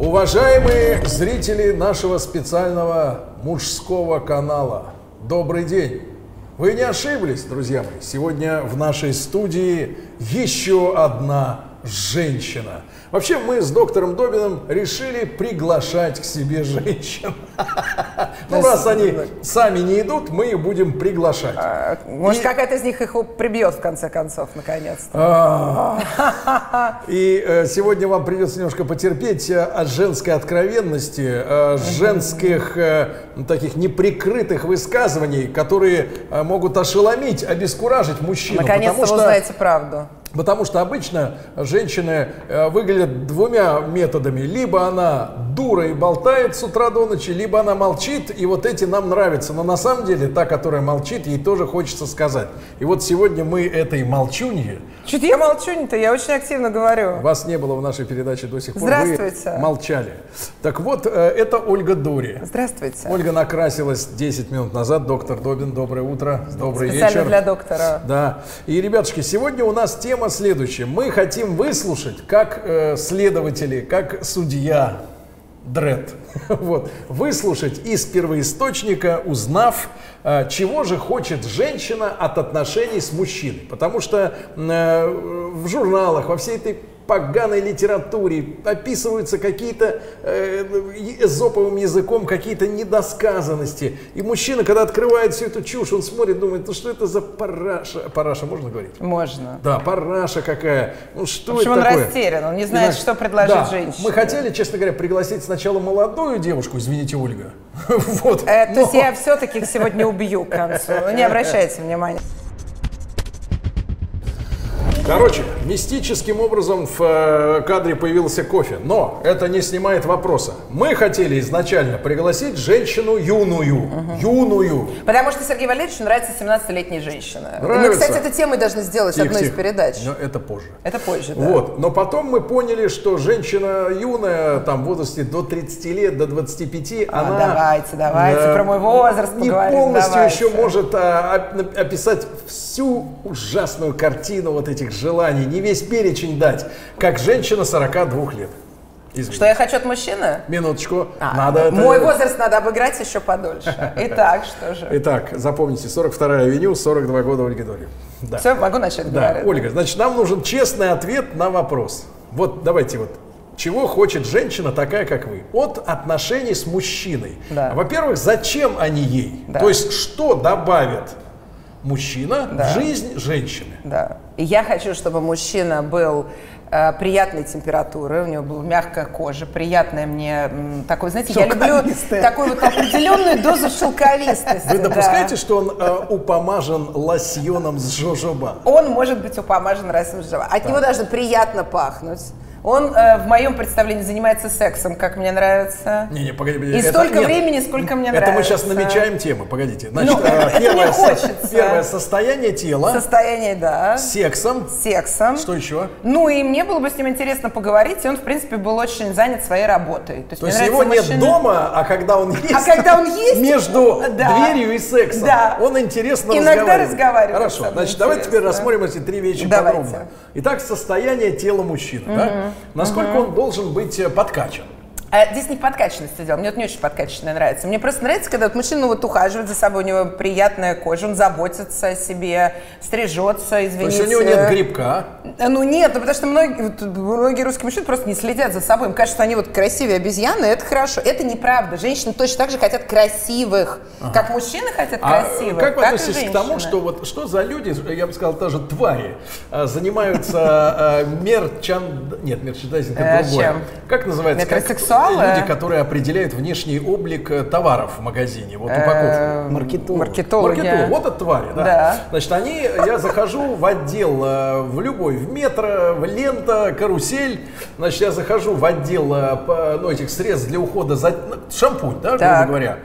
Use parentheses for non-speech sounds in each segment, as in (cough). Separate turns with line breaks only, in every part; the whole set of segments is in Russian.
Уважаемые зрители нашего специального мужского канала, добрый день! Вы не ошиблись, друзья мои. Сегодня в нашей студии еще одна женщина. Вообще мы с доктором Добиным решили приглашать к себе женщин. (laughs) Ну, раз они сами не идут, мы их будем приглашать. А,
может, какая-то из них их прибьет, в конце концов, наконец-то.
А. И э, сегодня вам придется немножко потерпеть э, от женской откровенности, э, женских таких неприкрытых высказываний, которые могут ошеломить, обескуражить мужчину.
Наконец-то вы узнаете правду.
Потому что обычно женщины э, выглядят двумя методами. Либо она дура и болтает с утра до ночи, либо она молчит, и вот эти нам нравятся. Но на самом деле та, которая молчит, ей тоже хочется сказать. И вот сегодня мы этой молчунье...
Чуть я молчунья-то, я очень активно говорю.
Вас не было в нашей передаче до сих пор.
Здравствуйте.
Вы молчали. Так вот, э, это Ольга Дури.
Здравствуйте.
Ольга накрасилась 10 минут назад. Доктор Добин, доброе утро, добрый
Специально
вечер.
для доктора.
Да. И, ребятушки, сегодня у нас тема следующая. Мы хотим выслушать, как э, следователи, как судья, Дред. (laughs) Вот. Выслушать из первоисточника, узнав, э, чего же хочет женщина от отношений с мужчиной. Потому что э, в журналах, во всей этой поганой литературе описываются какие-то э, эзоповым языком какие-то недосказанности. И мужчина, когда открывает всю эту чушь, он смотрит, думает, ну что это за параша? Параша можно говорить?
Можно.
Да, параша какая. Ну что
в общем,
это
он
такое?
растерян, он не знает, что предложить
да.
женщине.
Мы хотели, честно говоря, пригласить сначала молодую девушку, извините, Ольга. (laughs) вот.
Э, то есть я все-таки сегодня убью к концу. Не обращайте внимания.
Короче, мистическим образом в э, кадре появился кофе, но это не снимает вопроса. Мы хотели изначально пригласить женщину юную, угу. юную.
Потому что Сергею Валерьевичу нравится 17-летние женщины.
Нравится.
Мы, кстати, этой темой должны сделать
тихо,
одну
тихо.
из передач.
Но это позже.
Это позже, да.
Вот, но потом мы поняли, что женщина юная, там, в возрасте до 30 лет, до 25,
а,
она...
Давайте, давайте, э, про мой возраст
Не
поговорим,
полностью
давайте.
еще может а, описать всю ужасную картину вот этих желаний, не весь перечень дать, как женщина 42 лет.
Извините. Что я хочу от мужчины?
Минуточку.
А,
надо
мой
это...
возраст надо обыграть еще подольше. Итак, что же?
Итак, запомните, 42-я авеню, 42 года Ольги Дори.
Да. Все, могу начать
да.
говорить.
Ольга, значит, нам нужен честный ответ на вопрос. Вот давайте вот чего хочет женщина такая, как вы? От отношений с мужчиной.
Да.
Во-первых, зачем они ей?
Да.
То есть, что добавит мужчина
Да.
в жизнь женщины?
Да. И я хочу, чтобы мужчина был э, приятной температуры, у него была мягкая кожа, приятная мне м, такой, знаете, я люблю такую вот определенную дозу шелковистости.
Вы
да.
допускаете, что он э, упомажен лосьоном с жожоба?
Он может быть упомажен растущим От него должно приятно пахнуть. Он э, в моем представлении занимается сексом, как мне нравится.
Не, не, погоди, погоди.
И
это-
столько
нет,
времени, сколько мне
Это
нравится.
мы сейчас намечаем тему, погодите. Значит,
Ну,
э, (laughs)
это
первое, со- первое состояние тела,
Состояние, да.
сексом.
Сексом.
Что еще?
Ну и мне было бы с ним интересно поговорить, и он, в принципе, был очень занят своей работой. То есть,
То есть его нет
мужчина-
дома, а когда он есть,
А когда он есть, (laughs)
между (laughs)
да.
дверью и сексом,
Да.
он интересно
Иногда
разговаривает.
разговаривает
Хорошо, значит, давайте теперь
интересно.
рассмотрим эти три вещи
Давайте.
подробно. Итак, состояние тела мужчины. Да? Насколько он должен быть э, подкачан?
А здесь не в подкачанности дело. Мне вот не очень подкачанное нравится. Мне просто нравится, когда вот мужчина вот ухаживает за собой, у него приятная кожа, он заботится о себе, стрижется,
То
извините.
есть у него нет грибка.
А, Ну нет, ну потому что многие, многие русские мужчины просто не следят за собой. Им кажется, что они вот красивые обезьяны, это хорошо. Это неправда. Женщины точно так же хотят красивых, как мужчины хотят
А
красивых.
как вы относитесь к тому, что вот что за люди, я бы сказал, даже твари, а, занимаются мерчан... Нет, мерчендайзинг это
Э,
другое. Как называется? Как
Метросексуалы?
люди, которые определяют внешний облик э, товаров в магазине, вот упаковку. Маркетолог.
маркетологи.
Маркетолог. Вот это твари, да.
Да.
Значит, они, я захожу в отдел, э, в любой, в метро, в лента, карусель. Значит, я захожу в отдел э, ну, этих средств для ухода за ну, шампунь, да, грубо говоря.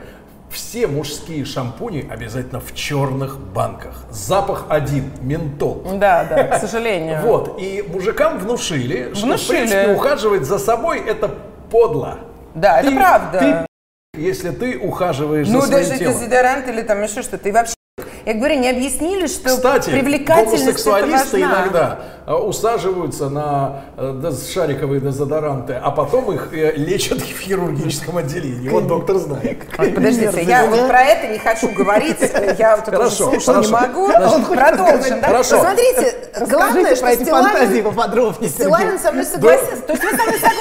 Все мужские шампуни обязательно в черных банках. Запах один, ментол.
Да, да, к сожалению.
Вот, и мужикам внушили, что, в принципе, ухаживать за собой это подло.
Да, это
Ты-
правда.
ты если ты ухаживаешь
Ну,
за своим
даже
телом.
дезодорант или там еще что-то. И вообще, Я говорю, не объяснили, что
Кстати,
привлекательность
гомосексуалисты
это важна.
иногда э, усаживаются на э, шариковые дезодоранты, а потом их э, лечат в хирургическом отделении. Вот доктор знает.
Подождите, я вот про это не хочу говорить. Я вот это уже
Хорошо,
слушать не
хорошо.
могу.
Значит,
Продолжим. да?
хорошо.
Посмотрите, главное, что
про эти фантазии поподробнее.
Стилавин со мной согласился. То есть вы со мной согласны,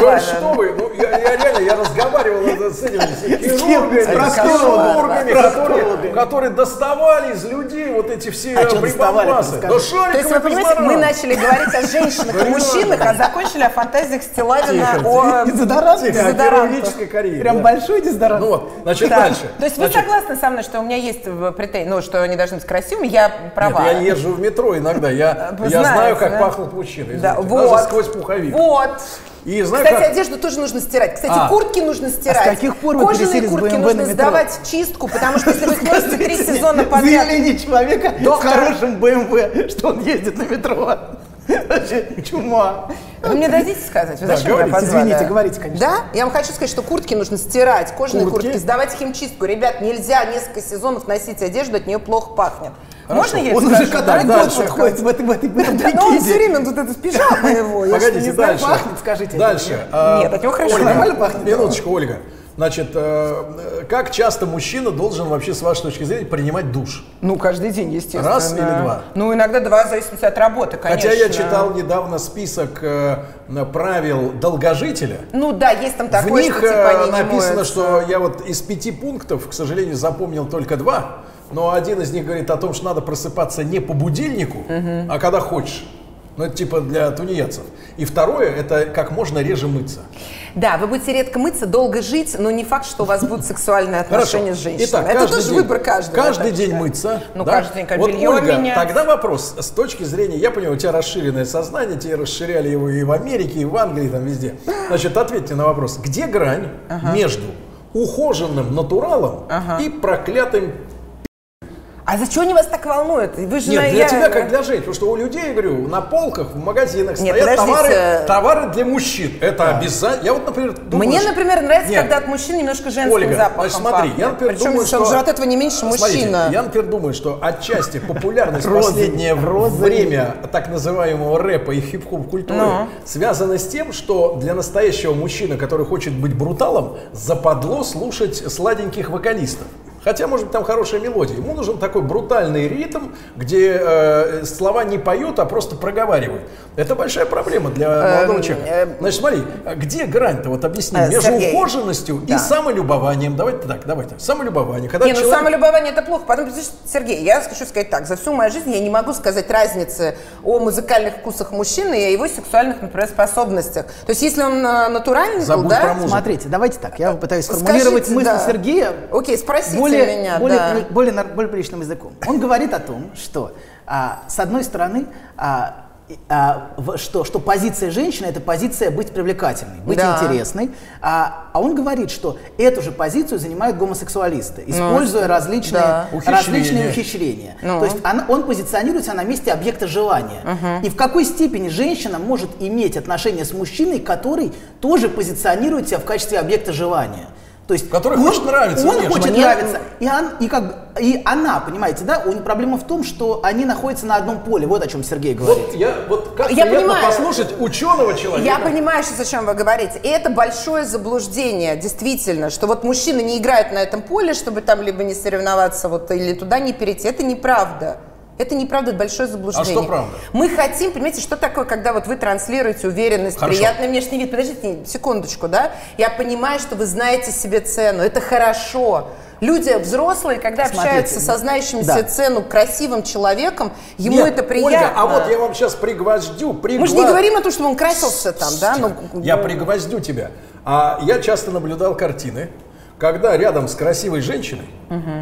Да что вы, ну я, я реально, я разговаривал с этими хирургами,
С проктологами.
хирургами, которые, которые доставали из людей вот эти все
А
прибамбасы. шариковый
То есть вы понимаете, мы начали говорить о женщинах и мужчинах, а закончили о фантазиях Стилавина о
Дезодорант?
Тихо, о
дезодорантах.
хирургической карьере.
Прям большой дезодорант.
Ну вот, значит, дальше.
То есть вы согласны со мной, что у меня есть претензии, ну, что они должны быть красивыми, я права.
Нет, я езжу в метро иногда, я, знаю, как пахнут мужчины,
Да,
извините,
вот.
даже сквозь пуховик.
Вот.
И знаю,
Кстати,
как...
одежду тоже нужно стирать. Кстати,
А.
куртки нужно стирать.
каких пор вы
Кожаные
с
куртки нужно
метро?
сдавать в чистку, потому что если вы (laughs) их носите три сезона подряд...
Заявление человека
Доктор.
с хорошим БМВ, что он ездит на метро. Вообще чума.
Вы мне дадите сказать? Вы
Да,
зачем меня
говорите,
позвали?
извините, говорите, конечно.
Да? Я вам хочу сказать, что куртки нужно стирать, кожаные
Куртки?
куртки, сдавать в химчистку. Ребят, нельзя несколько сезонов носить одежду, от нее плохо пахнет. Можно я
Он уже который
Да,
год подходит в этой в этой в этом
Да, но он все время тут это пижама его. я
Погодите,
не знаю,
дальше.
пахнет, скажите.
Дальше. а,
Нет, от него хорошо.
Ольга,
Нормально пахнет?
Минуточку, Ольга. Значит, э, как часто мужчина должен вообще, с вашей точки зрения, принимать душ?
Ну, каждый день, естественно.
Раз или два?
Ну, иногда два, в зависимости от работы, конечно.
Хотя я читал недавно список э, правил долгожителя.
Ну да, есть там
В
такое,
них
что типа
э,
не
написано,
моются.
что я вот из пяти пунктов, к сожалению, запомнил только два. Но один из них говорит о том, что надо просыпаться не по будильнику, а когда хочешь. Ну, это типа для тунеядцев. И второе, это как можно реже мыться.
Да, вы будете редко мыться, долго жить, но не факт, что у вас будут сексуальные отношения с женщиной.
Итак,
Это тоже
день,
выбор каждого. я
Каждый день
считаю.
мыться.
Ну,
да?
каждый день как
Вот,
белье
Ольга,
менять.
тогда вопрос с точки зрения, я понимаю, у тебя расширенное сознание, тебе расширяли его и в Америке, и в Англии, там везде. Значит, ответьте на вопрос, где грань между ухоженным натуралом и проклятым
А за что они вас так волнуют? Вы же
Нет,
на-
для
я-
тебя как для женщин. Потому что у людей, говорю, на полках, в магазинах
Нет,
стоят
подождите.
товары, товары для мужчин. Это обязательно. Я вот, например, думаю,
Мне, например, нравится,
Нет.
когда от мужчин немножко женским
Ольга,
запахом
значит, смотри,
пахнет.
я, например,
Причем
думаю, что...
же от этого не меньше
Смотрите,
мужчина.
я, например, думаю, что отчасти (laughs) популярность
Розы.
последнее время так называемого рэпа и хип-хоп культуры
Ну.
связана с тем, что для настоящего мужчины, который хочет быть бруталом, западло слушать сладеньких вокалистов. Хотя, может быть, там хорошая мелодия. Ему нужен такой брутальный ритм, где э, слова не поют, а просто проговаривают. Это большая проблема для молодого человека.
э,
Значит, смотри, а где грань-то, вот объясни,
Э,
между
Сергей.
ухоженностью и самолюбованием. Давайте так, давайте. Самолюбование. Когда
Не, ну
человек-
самолюбование это плохо. Потом, Сергей, я хочу сказать так. За всю мою жизнь я не могу сказать разницы о музыкальных вкусах мужчины и о его сексуальных, например, способностях. То есть, если он э, натуральный,
Забудь
то да.
Смотрите, давайте так, я попытаюсь сформулировать
Скажите,
мысль
да.
Сергея
Окей, спросите
более,
меня,
более,
да.
более, нар- более приличным языком. Он говорит о том, что а, с одной стороны, а, а, в- что, что позиция женщины это позиция быть привлекательной, быть
Да.
интересной. А, а он говорит, что эту же позицию занимают гомосексуалисты, используя различные,
да.
различные
Ухищрения.
ухищрения.
Ну.
То есть она- он позиционирует себя на месте объекта желания. И в какой степени женщина может иметь отношения с мужчиной, который тоже позиционирует себя в качестве объекта желания. То есть
Который
он-
хочет нравиться
Он хочет
Мне-
нравиться. И, он- и как бы, и она, понимаете, да? У них проблема в том, что они находятся на одном поле. Вот о чем Сергей говорит.
Вот я, вот как
Я
приятно
понимаю.
послушать ученого человека.
Я понимаю сейчас, о чем вы говорите. И это большое заблуждение, действительно, что вот мужчины не играют на этом поле, чтобы там либо не соревноваться, вот, или туда не перейти. Это неправда. Это неправда, это большое заблуждение.
А что правда?
Мы хотим, понимаете, что такое, когда вот вы транслируете уверенность,
Хорошо.
приятный внешний вид. Подождите секундочку, да? Я понимаю, что вы знаете себе цену. Это хорошо. Люди взрослые, когда
Смотрите,
общаются со знающим
да.
себе цену красивым человеком, ему
Нет,
это приятно.
Ольга, а вот я вам сейчас пригвоздю,
Мы
пригва-
же не говорим о том, что он красился там, да? Ну,
Я пригвоздю тебя. А я часто наблюдал картины, когда рядом с красивой женщиной,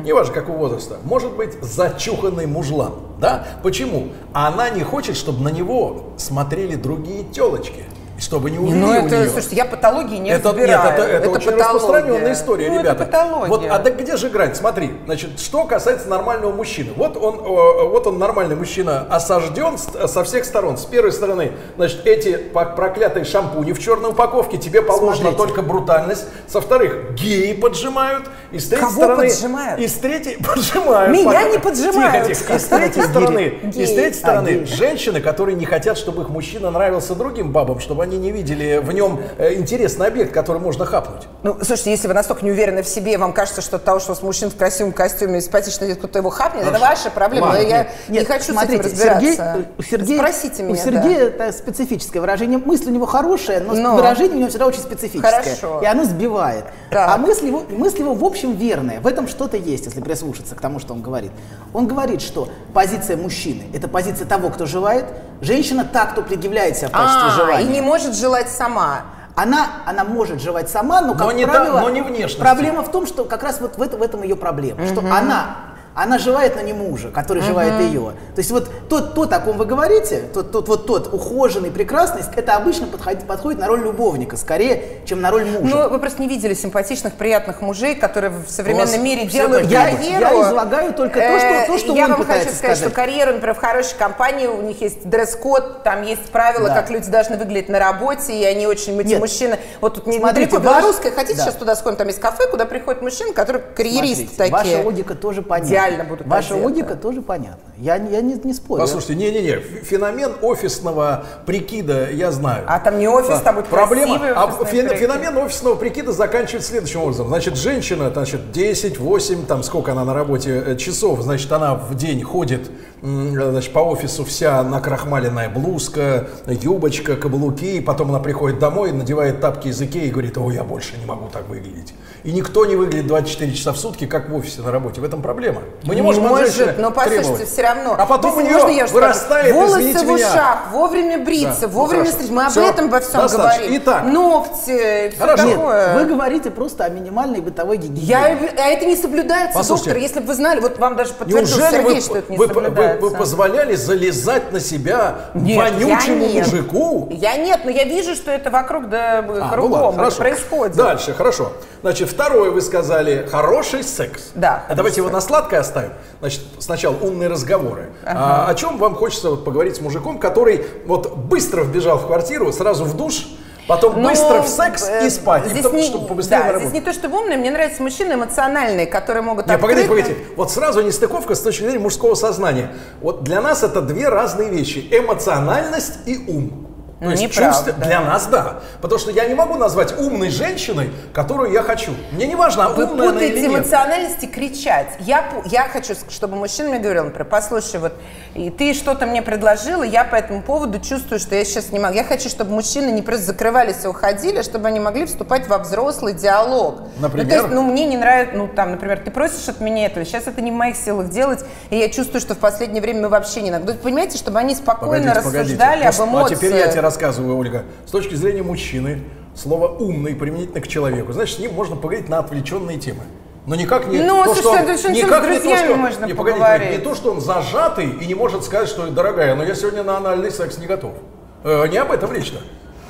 неважно какого возраста, может быть зачуханный мужлан. Да? Почему? Она не хочет, чтобы на него смотрели другие телочки. Чтобы не увели
Ну,
у
это,
нее.
слушайте, я патологии не
это,
разбираю.
Нет, это, это, очень
патология.
распространенная история,
ну,
ребята.
Это патология.
Вот, а да где же грань? Смотри, значит, что касается нормального мужчины. Вот он, э, вот он нормальный мужчина, осажден со всех сторон. С первой стороны, значит, эти проклятые шампуни в черной упаковке, тебе положена
Смотрите.
только брутальность. Со вторых, геи поджимают. И с третьей
Кого
стороны...
поджимают?
И с третьей (laughs) поджимают.
Меня
Пока-
не поджимают.
Тихо, тихо. И с третьей стороны, и с третьей стороны,
А,
женщины, которые не хотят, чтобы их мужчина нравился другим бабам, чтобы они не видели в нем э, интересный объект, который можно хапнуть.
Ну, слушайте, если вы настолько не уверены в себе, вам кажется, что от того, что у вас мужчина в красивом костюме и симпатично идет, кто-то его хапнет, это ваша проблема.
Ладно,
Но я
нет,
не хочу
смотрите,
с этим разбираться.
Сергей, у Сергея,
Спросите меня,
У Сергея это специфическое выражение. Мысль у него хорошая, но,
Но.
выражение у него всегда очень специфическое.
Хорошо.
И оно сбивает.
Так.
А мысль его, мысль его в общем верная. В этом что-то есть, если прислушаться к тому, что он говорит. Он говорит, что позиция мужчины – это позиция того, кто желает. Женщина – та, кто предъявляет себя в качестве
А,
желания.
и не может желать сама.
Она, она может жевать сама, но, как
Но не та-
правило,
но не
проблема в том, что как раз вот в, это- в этом ее проблема, что она, она желает, но не мужа, который желает ее. То есть вот тот, тот, о ком вы говорите, тот, тот, вот тот ухоженный, прекрасный, это обычно подходит, подходит на роль любовника, скорее, чем на роль мужа.
Ну, вы просто не видели симпатичных, приятных мужей, которые в современном
вас
мире делают
такие.
карьеру.
Я излагаю только то, что-
Э,
то, что
Я
он
вам хочу сказать,
сказать.
что карьера, например, в хорошей компании, у них есть дресс-код, там есть правила,
Да.
как люди должны выглядеть на работе, и они очень, эти
Нет.
мужчины... Вот тут недалеко белорусская, хотите
Да.
сейчас туда сходим, там есть кафе, куда приходят мужчины, которые карьеристы
Смотрите,
такие.
Ваша логика тоже понятна.
Идеально будут
Ваша
одеты.
логика тоже понятна. Я, не- я не, не спорю.
Послушайте, не-не-не, феномен офисного прикида я знаю.
А там не офис, там будет
Проблема, а фен- феномен офисного прикида заканчивается следующим образом. Значит, женщина, значит, 10, 8, там сколько она на работе э, часов, значит, она в день ходит, значит, по офису вся накрахмаленная блузка, юбочка, каблуки, потом она приходит домой, надевает тапки из Икеи и говорит, о, я больше не могу так выглядеть. И никто не выглядит 24 часа в сутки, как в офисе на работе. В этом проблема. Мы не можем
Может, но послушайте,
требовать.
все равно.
А потом у
Если
нее
можно, я
вырастает,
волосы
извините
в
меня.
ушах, вовремя бриться,
Да, ну
вовремя
хорошо.
стричь. Мы об
Всё,
этом во всем
достаточно.
говорим.
Итак.
Ногти, все
Хорошо.
Нет,
такое.
вы говорите просто о минимальной бытовой гигиене.
Я, а это не соблюдается,
Послушайте,
доктор. Если бы вы знали, вот вам даже подтвердил
Неужели
Сергей,
вы,
что это не
вы-
соблюдается.
вы позволяли залезать на себя
Нет,
вонючему
я нет.
мужику?
Я нет, но я вижу, что это вокруг да
А, ну
кругом
ладно,
это
хорошо.
происходит.
Дальше, хорошо. Значит, второе вы сказали, хороший секс.
Да,
А давайте его на сладкое оставим. Значит, сначала умные разговоры. А, о чем вам хочется вот поговорить с мужиком, который вот быстро вбежал в квартиру, сразу в душ, потом
Ну,
быстро в секс
э,
и спать, и
Здесь
потом,
не,
чтобы побыстрее
да, здесь не то, что умные, мне нравятся мужчины эмоциональные, которые могут
Не, погодите,
открыто-
погодите. Вот сразу нестыковка с точки зрения мужского сознания. Вот для нас это две разные вещи. Эмоциональность и ум. То
Ну,
есть
неправда.
чувство для нас да. Потому что я не могу назвать умной женщиной, которую я хочу. Мне не важно,
Вы
умная она или нет.
эмоциональность и кричать. Я, я хочу, чтобы мужчина мне говорил, например, послушай, вот и ты что-то мне предложила, я по этому поводу чувствую, что я сейчас не могу. Я хочу, чтобы мужчины не просто закрывались и уходили, а чтобы они могли вступать во взрослый диалог.
Например?
Ну, то есть, ну, мне не нравится, ну, там, например, ты просишь от меня этого, сейчас это не в моих силах делать, и я чувствую, что в последнее время мы вообще не понимаете, чтобы они спокойно
Погодите, погодите.
рассуждали об
Ну,
эмоциях.
А теперь я тебе рассказываю, Ольга. С точки зрения мужчины, слово «умный» применительно к человеку. Значит, с ним можно поговорить на отвлеченные темы. Но никак не
Ну,
то, что он, никак не то, что,
можно
не, погодите, не то, что он зажатый и не может сказать, что дорогая, но я сегодня на анальный секс не готов. Э, не об этом речь-то.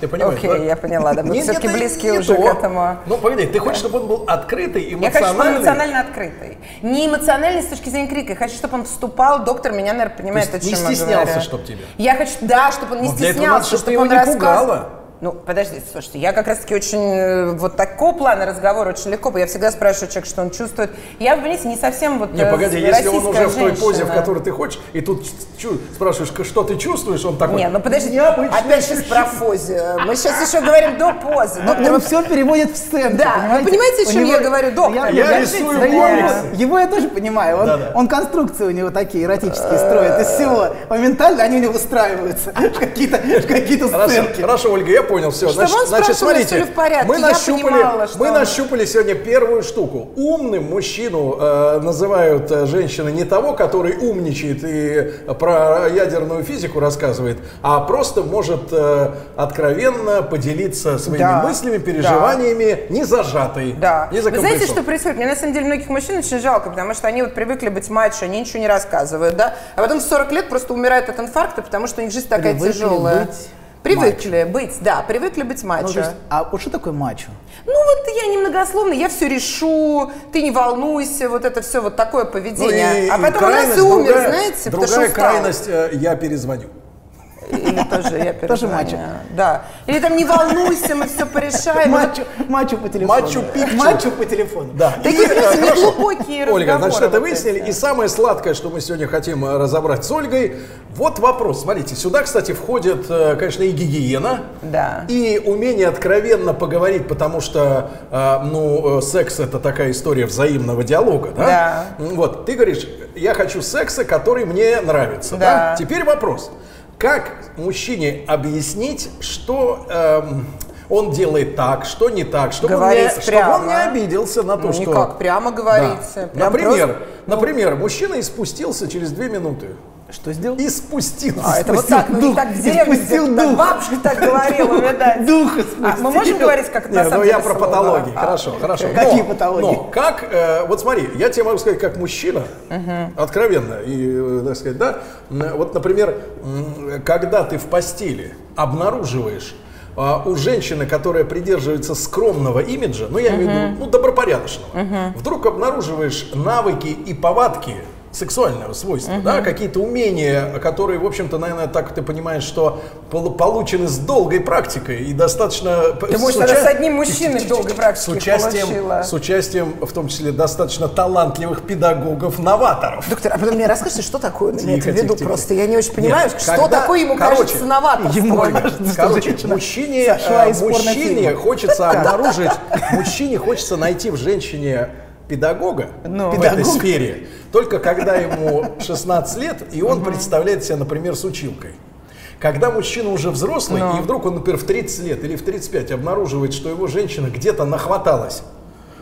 Ты понимаешь,
Окей,
да?
я поняла, да, мы близкие
не
уже
то.
к этому.
Ну, погоди, ты хочешь, чтобы он был открытый,
Я хочу, чтобы он
эмоциональный?
эмоционально открытый. Не эмоциональный с точки зрения крика. Я хочу, чтобы он вступал. Доктор меня, наверное, понимает,
То есть
о чем
не
я
стеснялся,
говорю.
чтоб тебя?
Я хочу, да, чтобы он не
Вот
стеснялся, чтобы он рассказывал. Ну, подождите, слушайте, я как раз-таки очень, э, вот такого плана разговор очень легко, я всегда спрашиваю человека, что он чувствует. Я, понимаете, не совсем вот
Не,
э,
погоди, если он уже в той позе, в
женщина.
которой ты хочешь, и тут чу- спрашиваешь, «К- что ты чувствуешь, он такой.
Не, ну подожди,
«Необычное
опять сейчас про позе. Мы сейчас еще говорим до позы. Доктор,
Он
вы-
все переводит в сцену.
Да, вы понимаете, о чем
него-
я говорю, доктор?
Я рисую
да я его-
комиксы.
Его я тоже понимаю. Он,
Да-да.
он конструкции у него такие эротические строит из всего. Моментально они у него выстраиваются (laughs) в какие-то в какие-то
Хорошо,
сценки.
хорошо, Ольга, я понял, все.
Всё ли в порядке.
мы нащупали,
понимала, что
мы
он-
нащупали сегодня первую штуку. Умным мужчину э, называют э, женщины не того, который умничает и про ядерную физику рассказывает, а просто может э, откровенно поделиться своими
Да,
мыслями, переживаниями, не зажатый,
Да.
не
Вы знаете, что происходит? Мне на самом деле многих мужчин очень жалко, потому что они вот привыкли быть мачо, они ничего не рассказывают, да? А потом в 40 лет просто умирают от инфаркта, потому что у них жизнь такая
Привыкли
тяжелая.
быть
Привыкли быть, да, привыкли быть
Ну,
мачо.
то есть, а вот что такое мачо?
Ну вот я немногословно, я все решу, ты не волнуйся, вот это все вот такое
Ну,
поведение.
и-
а
и
потом раз и
крайность
умер,
другая-
знаете, потому что
Другая
устал.
крайность, э, я перезвоню.
Или тоже я
Тоже
перезвоню.
мачо.
Да. Или там не волнуйся, мы все порешаем.
Мачо, мачо по телефону.
Мачо-пикчу.
Мачо по телефону.
Да.
Такие,
э, хорошо.
неглубокие
Ольга, значит, это выяснили. И самое сладкое, что мы сегодня хотим э, разобрать с Ольгой, вот вопрос. Смотрите, сюда, кстати, входит, э, конечно, и гигиена,
Да.
и умение откровенно поговорить, потому что, э, ну, секс это такая история взаимного диалога, да?
Да.
Вот, ты говоришь, я хочу секса, который мне нравится, да?
Да.
Теперь вопрос. Как мужчине объяснить, что эм, он делает так, что не так, чтобы, он не, чтобы он не обиделся на то,
Ну,
что...
никак, прямо говорите.
Да.
Прям
Например,
просто-
например, мужчина испустился через две минуты.
Что сделал?
И спустился.
А, это вот
Спустил
так, ну
дух,
так в деревне,
испустил
где-то так
дух.
бабушка так говорила, видать. (laughs)
Дух
А, мы можем говорить, как это
Не,
на
ну
самом
я
деле
про
слово?
патологии.
А,
хорошо, хорошо.
Какие
Но-
патологии?
Но как, э, вот смотри, я тебе могу сказать, как мужчина, откровенно, и, э, так сказать, да, вот, например, когда ты в постели обнаруживаешь а, у женщины, которая придерживается скромного имиджа, ну, я имею в виду, ну, добропорядочного, вдруг обнаруживаешь навыки и повадки сексуального свойства, да, какие-то умения, которые, в общем-то, наверное, так ты понимаешь, что пол- получены с долгой практикой и достаточно...
Ты, может, она с одним мужчиной долгой практики
с участием,
получила.
с участием, в том числе, достаточно талантливых педагогов-новаторов.
Доктор, а потом мне расскажите, что такое он имеет в виду просто? Я не очень понимаю,
Нет,
что
когда-
такое ему
короче,
кажется новаторством.
ему кажется,
короче, мужчине, э, мужчине хочется (laughs) обнаружить, мужчине хочется найти в женщине педагога
Ну.
в этой сфере, только когда ему 16 лет, и он представляет себя, например, с училкой. Когда мужчина уже взрослый,
Ну.
и вдруг он, например, в 30 лет или в 35 обнаруживает, что его женщина где-то нахваталась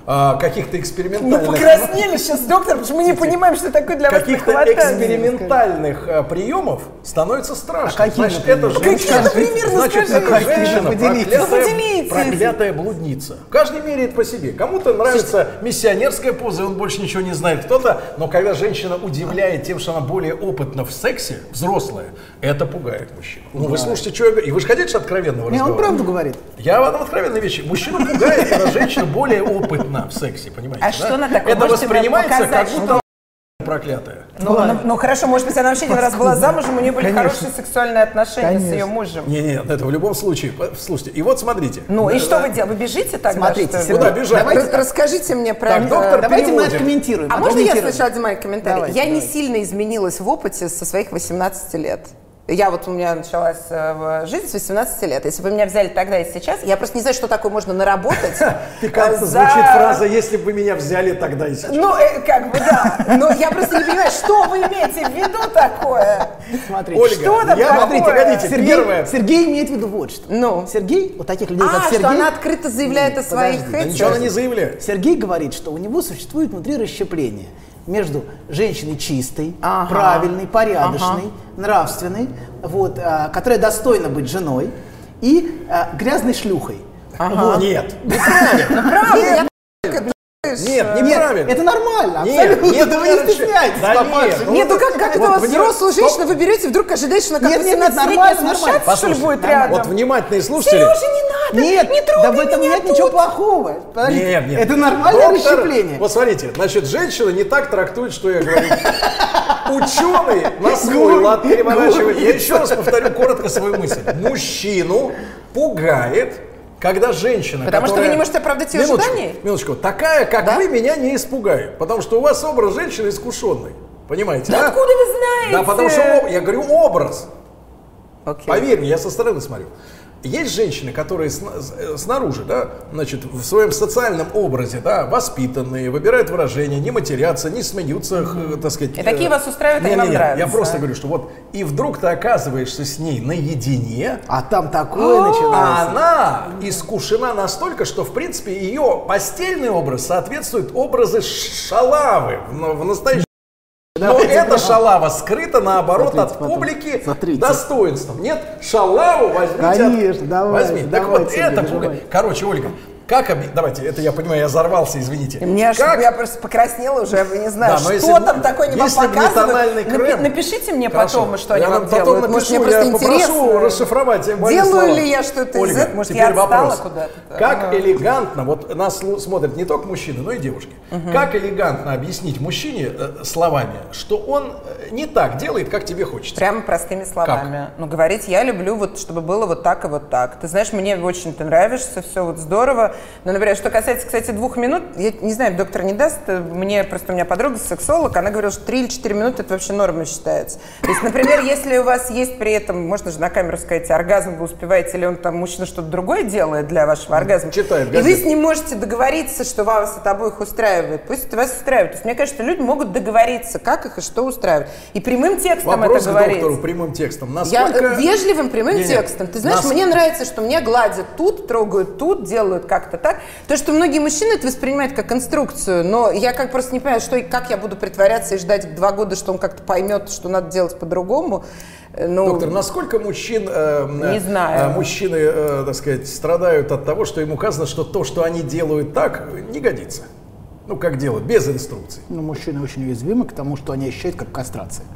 а, каких-то
Мы
экспериментальных...
покраснели сейчас, доктор, потому что мы не понимаем, что такое для вас
каких-то экспериментальных э, приемов становится страшно.
А какие,
Значит,
например?
это
Какие,
женщина,
например, ну
значит, это женщина проклятая,
Поделитесь.
проклятая блудница. Каждый меряет по себе. Кому-то нравится миссионерская поза, он больше ничего не знает. Кто-то, но когда женщина удивляет тем, что она более опытна в сексе, взрослая, это пугает мужчину. Ну, вы слушайте, что я говорю. И вы же хотите откровенного
Не, он
разговора?
правду говорит.
Я в этом откровенной вещи. Мужчину пугает, когда женщина более опытна в сексе, понимаете?
А
да?
что она такое?
Это
Можете
воспринимается
показать,
как будто (laughs) проклятая.
Ну, ну, ну, хорошо, может быть, она вообще один раз была замужем, у нее были
Конечно.
хорошие сексуальные отношения с
Конечно.
ее мужем.
Не, не, это в любом случае. Слушайте, и вот смотрите.
Ну, и
Да,
что
да.
вы делаете? Вы бежите тогда,
Смотрите,
что ли?
Куда бежать?
Давайте
Рас- Расскажите мне про...
Так, доктор,
Давайте мы
переводим.
откомментируем.
А можно я сначала сделаю комментарий?
Давайте,
я не
давайте.
сильно изменилась в опыте со своих 18 лет. Я вот у меня началась э, в- жизнь с 18 лет. Если бы меня взяли тогда и сейчас, я просто не знаю, что такое можно наработать. (laughs)
Пикантно
э,
звучит фраза, если бы меня взяли тогда и сейчас.
Ну, э, как бы, да. Но я просто не понимаю, что вы имеете в виду такое?
Смотрите.
Ольга,
что там
я,
такое?
смотрите, погодите,
Сергей,
первое.
Сергей имеет в виду вот что.
Ну.
Сергей, вот таких людей,
А,
как Сергей,
что она открыто заявляет о своих этих.
ничего она не заявляет.
Сергей говорит, что у него существует внутри расщепление между женщиной чистой,
Ага.
правильной, порядочной, нравственной, вот, а, которая достойна быть женой, и а, грязной шлюхой. Вот.
Нет, (laughs)
Правда, я так,
нет, неправильно.
это нормально,
Нет,
абсолютно,
нет,
вы не стесняйтесь,
да нет,
Нет, ну как, как это
Вот
у вас взрослую женщину вы берете, вдруг ожидаете, что она как
Нет, нет, нет,
17-летняя
нормально,
смущаться,
нормально.
что ли, будет рядом?
Вот внимательные слушатели.
Сережа, не надо,
Нет,
не трогай
да в этом
меня
нет ничего
тут.
плохого. Подождите,
Нет, нет.
Это нормальное
Доктор,
расщепление.
Вот смотрите, значит, женщина не так трактует, что я говорю. Ученый на свой лад переворачивает. Я еще раз повторю коротко свою мысль. Мужчину пугает, когда женщина,
Потому что
которая-
вы не можете оправдать ее
Минуточку,
ожиданий?
Минуточку, такая, как
Да?
вы, меня не испугает. Потому что у вас образ женщины искушенный. Понимаете,
Да
да?
откуда вы знаете?
Да, потому что я говорю образ.
Окей.
Поверь мне, я со стороны смотрю. Есть женщины, которые э, снаружи, да, значит, в своем социальном образе, да, воспитанные, выбирают выражения, не матерятся, не смеются, х- так сказать.
И такие
э,
вас устраивают, они
не-не-не,
вам нравятся.
Я просто говорю, что вот и вдруг ты оказываешься с ней наедине,
А там такое
а
начинается.
она искушена настолько, что, в принципе, ее постельный образ соответствует образы шалавы в, в настоящем. Но эта шалава скрыта, наоборот, от публики достоинством. Нет, шалаву возьмите. от-
Конечно, давай,
Возьми. Так вот, это пугает. Короче, Ольга, Как объ- Давайте, это я понимаю, я взорвался, извините.
Мне
Как-
я просто покраснела уже, я не знаю,
Да,
что
если
там такое не
если не
показывают. Напи-
крем-
Напишите мне
Хорошо.
потом, что они
я
вам
вам потом
делают. Может,
напишу,
мне просто
я попрошу
интересно.
расшифровать мои
Делаю
слова.
ли я что-то из этого? Может,
теперь
я отстала
вопрос.
куда-то?
Как
Ага.
элегантно, вот нас смотрят не только мужчины, но и девушки. Как элегантно объяснить мужчине э, словами, что он э, не так делает, как тебе хочется.
Прямо простыми словами. Ну, говорить, я люблю, вот, чтобы было вот так и вот так. Ты знаешь, мне очень ты нравишься, все вот здорово. Но, например, что касается, кстати, двух минут, я не знаю, доктор не даст, э, мне просто у меня подруга сексолог, она говорила, что три или четыре минуты это вообще норма считается. То есть, например, если у вас есть при этом, можно же на камеру сказать, оргазм вы успеваете, или он там, мужчина что-то другое делает для вашего оргазма.
читает
И вы с ним можете договориться, что вас это обоих устраивает. Пусть это вас устраивает. То есть, мне кажется, люди могут договориться, как их и что устраивает. И прямым текстом
Вопрос
это
к
говорить.
доктору прямым текстом.
Я
Насколько...
э, вежливым прямым
Не-не,
текстом. Ты знаешь,
нас-
мне нравится, что меня гладят тут, трогают тут, делают как-то так. То, что многие мужчины это воспринимают как инструкцию, но я как просто не понимаю, что и как я буду притворяться и ждать два года, что он как-то поймет, что надо делать по-другому. Э, Ну,
Доктор, насколько мужчин, э,
Не знаю.
э, мужчины, э, так сказать, страдают от того, что им указано, что то, что они делают так, не годится? Ну, как делают, без инструкций.
Ну, мужчины очень уязвимы к тому, что они ощущают как кастрация.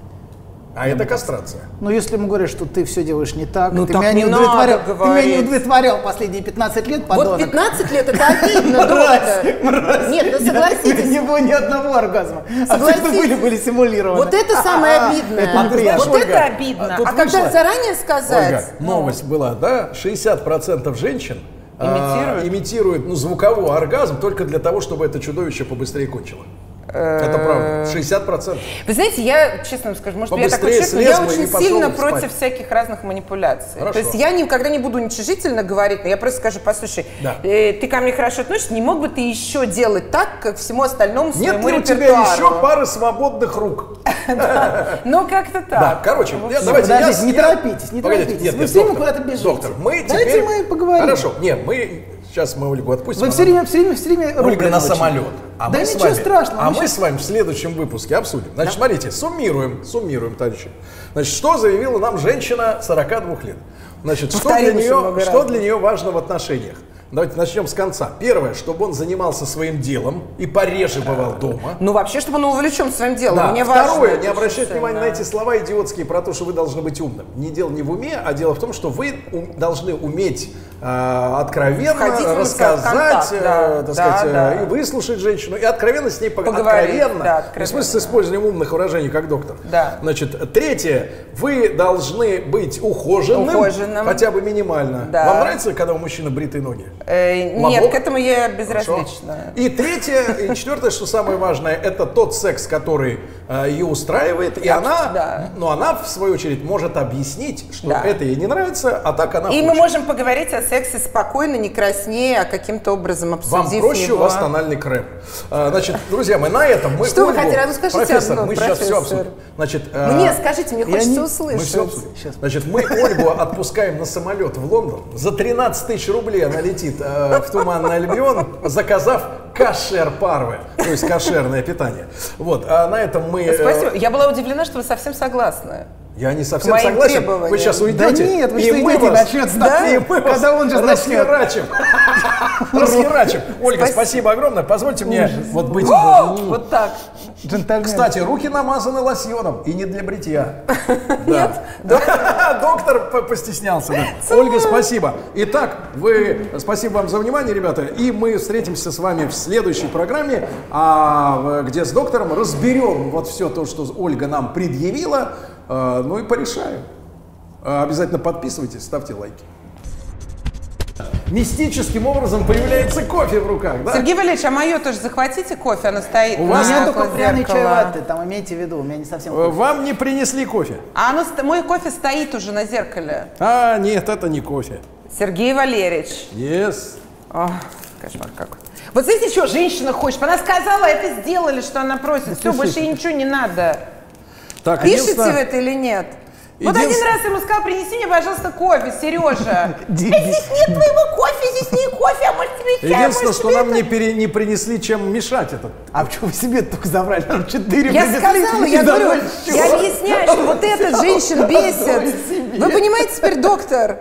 А это кастрация.
Но если ему говорят, что ты все делаешь не так,
Ну,
ты,
так
меня
не
не удовлетворял,
надо
ты меня не удовлетворял последние 15 лет, подонок.
вот 15 лет это (laughs) обидно,
Мразь,
доктор.
мразь.
Нет, ну согласитесь.
Не было ни одного оргазма. А все, что
Согласитесь.
были, были симулированы.
Вот это самое обидное.
Это неприятно.
Вот это обидно.
а
А когда заранее сказать... Ну,
новость была, да? 60% женщин а,
Имитируют?
имитируют ну, звуковой оргазм только для того, чтобы это чудовище побыстрее кончило. Это правда. 60%.
Вы знаете, я честно вам скажу, может, я такой
Побыстрее
человек, но я очень сильно
спать.
против всяких разных манипуляций.
Хорошо.
То есть я никогда не буду уничижительно говорить, но я просто скажу, послушай,
Да.
э, ты ко мне хорошо относишься, не мог бы ты еще делать так, как всему остальному
Нет
своему
ли у тебя еще пары свободных рук? (laughs)
Ну, как-то так.
Да, короче, я-
Нет,
давайте я-
не
я-
торопитесь, не торопитесь.
нет,
Вы
нет,
все куда-то бежите.
Доктор, мы
Давайте
теперь...
мы поговорим.
Хорошо, нет, мы... Сейчас мы Ольгу отпустим.
Вы все время, все время, все время
Ольга на самолет. А
да
мы с
ничего
вами,
страшного.
А
мы
мы
щас-
с вами в следующем выпуске обсудим. Значит, смотрите, суммируем, суммируем, товарищи. Значит, что заявила нам женщина 42 лет? Значит, что для, нее, что для нее важно в отношениях? Давайте начнем с конца. Первое, чтобы он занимался своим делом и пореже бывал дома.
Ну, вообще, чтобы он увлечен своим делом.
Да.
Мне важно.
Второе,
это
не обращать внимания на
сильно.
эти слова идиотские про то, что вы должны быть умным. Не дело не в уме, а дело в том, что вы ум- должны уметь э, откровенно
Входить
рассказать,
контакт,
э,
да,
так
да,
сказать, э,
да.
и выслушать женщину, и откровенно с ней пог-
Поговорить,
откровенно.
да, откровенно.
в смысле с использованием умных выражений, как доктор.
Да.
Значит, третье, вы должны быть ухоженным,
Ухоженным.
хотя бы минимально.
Да.
Вам нравится, когда у мужчины бритые ноги?
Э,
Лобок?
нет, к этому я
Хорошо.
безразлична.
И третье, и четвертое, что самое важное, это тот секс, который э, ее устраивает, и она,
да.
но она в свою очередь может объяснить, что
Да.
это ей не нравится, а так она
И мы можем поговорить о сексе спокойно, не краснее, а каким-то образом обсудив
Вам проще,
его.
у вас тональный крем. А, Значит, друзья, мы на этом мы
Что вы хотели? А ну скажите
профессор,
одно,
мы сейчас все обсудим. Значит, э,
Мне скажите, мне хочется
не-
мы
услышать.
все обсудим. Значит, мы Ольгу отпускаем на самолет в Лондон. За 13 тысяч рублей она летит э, в Туманный Альбион, заказав кашер парвы, то есть кошерное питание. Вот, а на этом мы... э,
Спасибо. Я была удивлена, что вы совсем согласны.
Я не совсем
моим
согласен.
требованиям.
Вы сейчас
Да
уйдете,
нет, вы
и
что
мы вас,
начнется
да? и (laughs) мы
когда он же
расхерачим. (laughs) Расхерачим. Ольга,
Спасибо.
огромное. Позвольте мне вот быть...
Вот так.
Джентльмен.
Кстати, руки намазаны лосьоном и не для бритья. (laughs) Нет? Доктор по- постеснялся. да. Ольга, спасибо. Итак, вы, спасибо вам за внимание, ребята. И мы встретимся с вами в следующей программе, а, где с доктором разберем вот все то, что Ольга нам предъявила, ну и порешаем. А, Обязательно подписывайтесь, ставьте лайки. Мистическим образом появляется кофе в руках, да?
Сергей Валерьевич, а мое тоже захватите кофе, оно стоит
У вас
только пряный чай латте, там имейте в виду, у меня не совсем
Э, Вам не принесли кофе.
А оно, мой кофе стоит уже на зеркале.
А, нет, это не кофе.
Сергей Валерьевич.
Yes.
Ох, кошмар какой. Вот знаете, что женщина хочет? Она сказала, это сделали, что она просит. Все, (laughs) больше ей ничего не надо.
Так,
Пишете
единственное-
в это или нет? Вот один раз ему сказал, принеси мне, пожалуйста, кофе, Сережа.
Дебиль. (laughs)
«Э, Здесь нет твоего кофе, здесь не кофе, а может тебе чай,
Единственное, что нам
это?»
не, пере- не принесли, чем мешать этот.
А почему вы себе только забрали? Нам четыре
Я сказала, я говорю, я объясняю, что вот (laughs) этот женщин бесит. Вы понимаете теперь, доктор?